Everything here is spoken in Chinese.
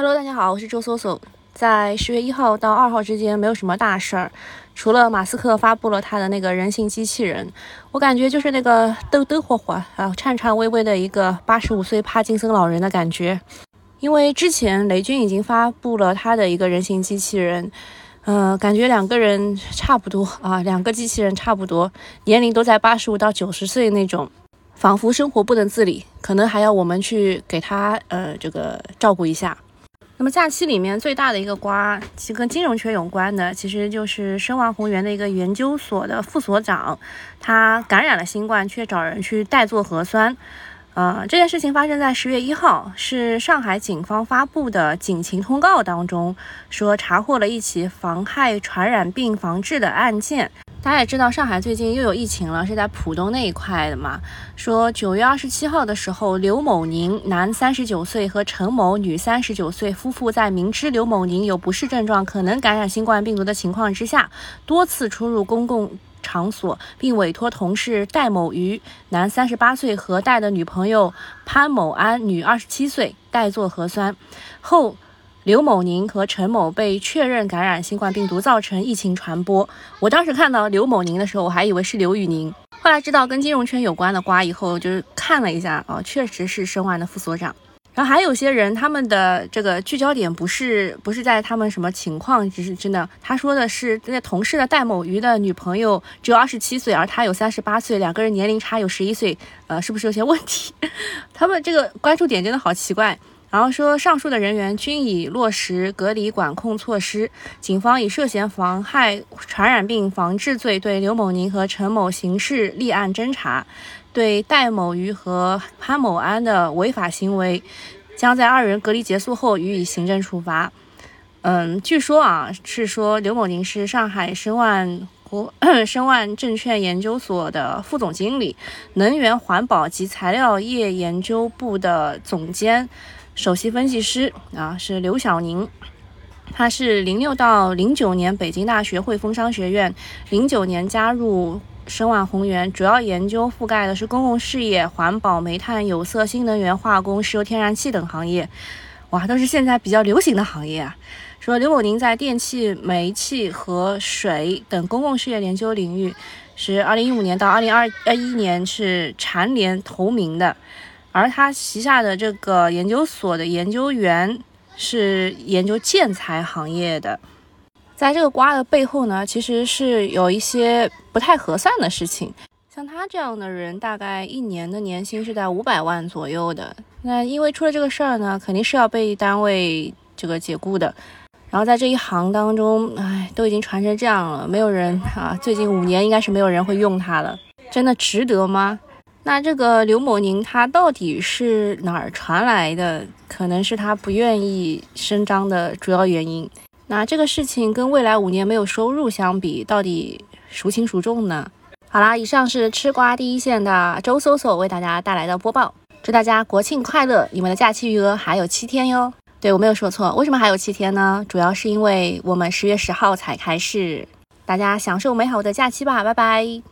Hello，大家好，我是周搜搜。在十月一号到二号之间，没有什么大事儿，除了马斯克发布了他的那个人形机器人，我感觉就是那个抖抖火火啊，颤颤巍巍的一个八十五岁帕金森老人的感觉。因为之前雷军已经发布了他的一个人形机器人，呃，感觉两个人差不多啊，两个机器人差不多，年龄都在八十五到九十岁那种，仿佛生活不能自理，可能还要我们去给他呃这个照顾一下。那么假期里面最大的一个瓜，其实跟金融圈有关的，其实就是申万宏源的一个研究所的副所长，他感染了新冠，却找人去代做核酸。呃，这件事情发生在十月一号，是上海警方发布的警情通告当中说，查获了一起妨害传染病防治的案件。大家也知道，上海最近又有疫情了，是在浦东那一块的嘛？说九月二十七号的时候，刘某宁男三十九岁和陈某女三十九岁夫妇在明知刘某宁有不适症状，可能感染新冠病毒的情况之下，多次出入公共场所，并委托同事戴某瑜男三十八岁和戴的女朋友潘某安女二十七岁代做核酸后。刘某宁和陈某被确认感染新冠病毒，造成疫情传播。我当时看到刘某宁的时候，我还以为是刘宇宁，后来知道跟金融圈有关的瓜以后，就是看了一下，哦，确实是申万的副所长。然后还有些人，他们的这个聚焦点不是不是在他们什么情况，只是真的，他说的是那同事的戴某瑜的女朋友只有二十七岁，而他有三十八岁，两个人年龄差有十一岁，呃，是不是有些问题？他们这个关注点真的好奇怪。然后说，上述的人员均已落实隔离管控措施。警方以涉嫌妨害传染病防治罪对刘某宁和陈某刑事立案侦查，对戴某瑜和潘某安的违法行为，将在二人隔离结束后予以行政处罚。嗯，据说啊，是说刘某宁是上海申万国 申万证券研究所的副总经理，能源环保及材料业研究部的总监。首席分析师啊是刘晓宁，他是零六到零九年北京大学汇丰商学院，零九年加入申万宏源，主要研究覆盖的是公共事业、环保、煤炭、有色、新能源、化工、石油天然气等行业，哇，都是现在比较流行的行业啊。说刘某宁在电气、煤气和水等公共事业研究领域，是二零一五年到二零二二一年是蝉联头名的。而他旗下的这个研究所的研究员是研究建材行业的，在这个瓜的背后呢，其实是有一些不太合算的事情。像他这样的人，大概一年的年薪是在五百万左右的。那因为出了这个事儿呢，肯定是要被单位这个解雇的。然后在这一行当中，唉，都已经传成这样了，没有人啊，最近五年应该是没有人会用它了。真的值得吗？那这个刘某宁他到底是哪儿传来的？可能是他不愿意声张的主要原因。那这个事情跟未来五年没有收入相比，到底孰轻孰重呢？好啦，以上是吃瓜第一线的周搜索为大家带来的播报。祝大家国庆快乐！你们的假期余额还有七天哟。对我没有说错，为什么还有七天呢？主要是因为我们十月十号才开市。大家享受美好的假期吧，拜拜。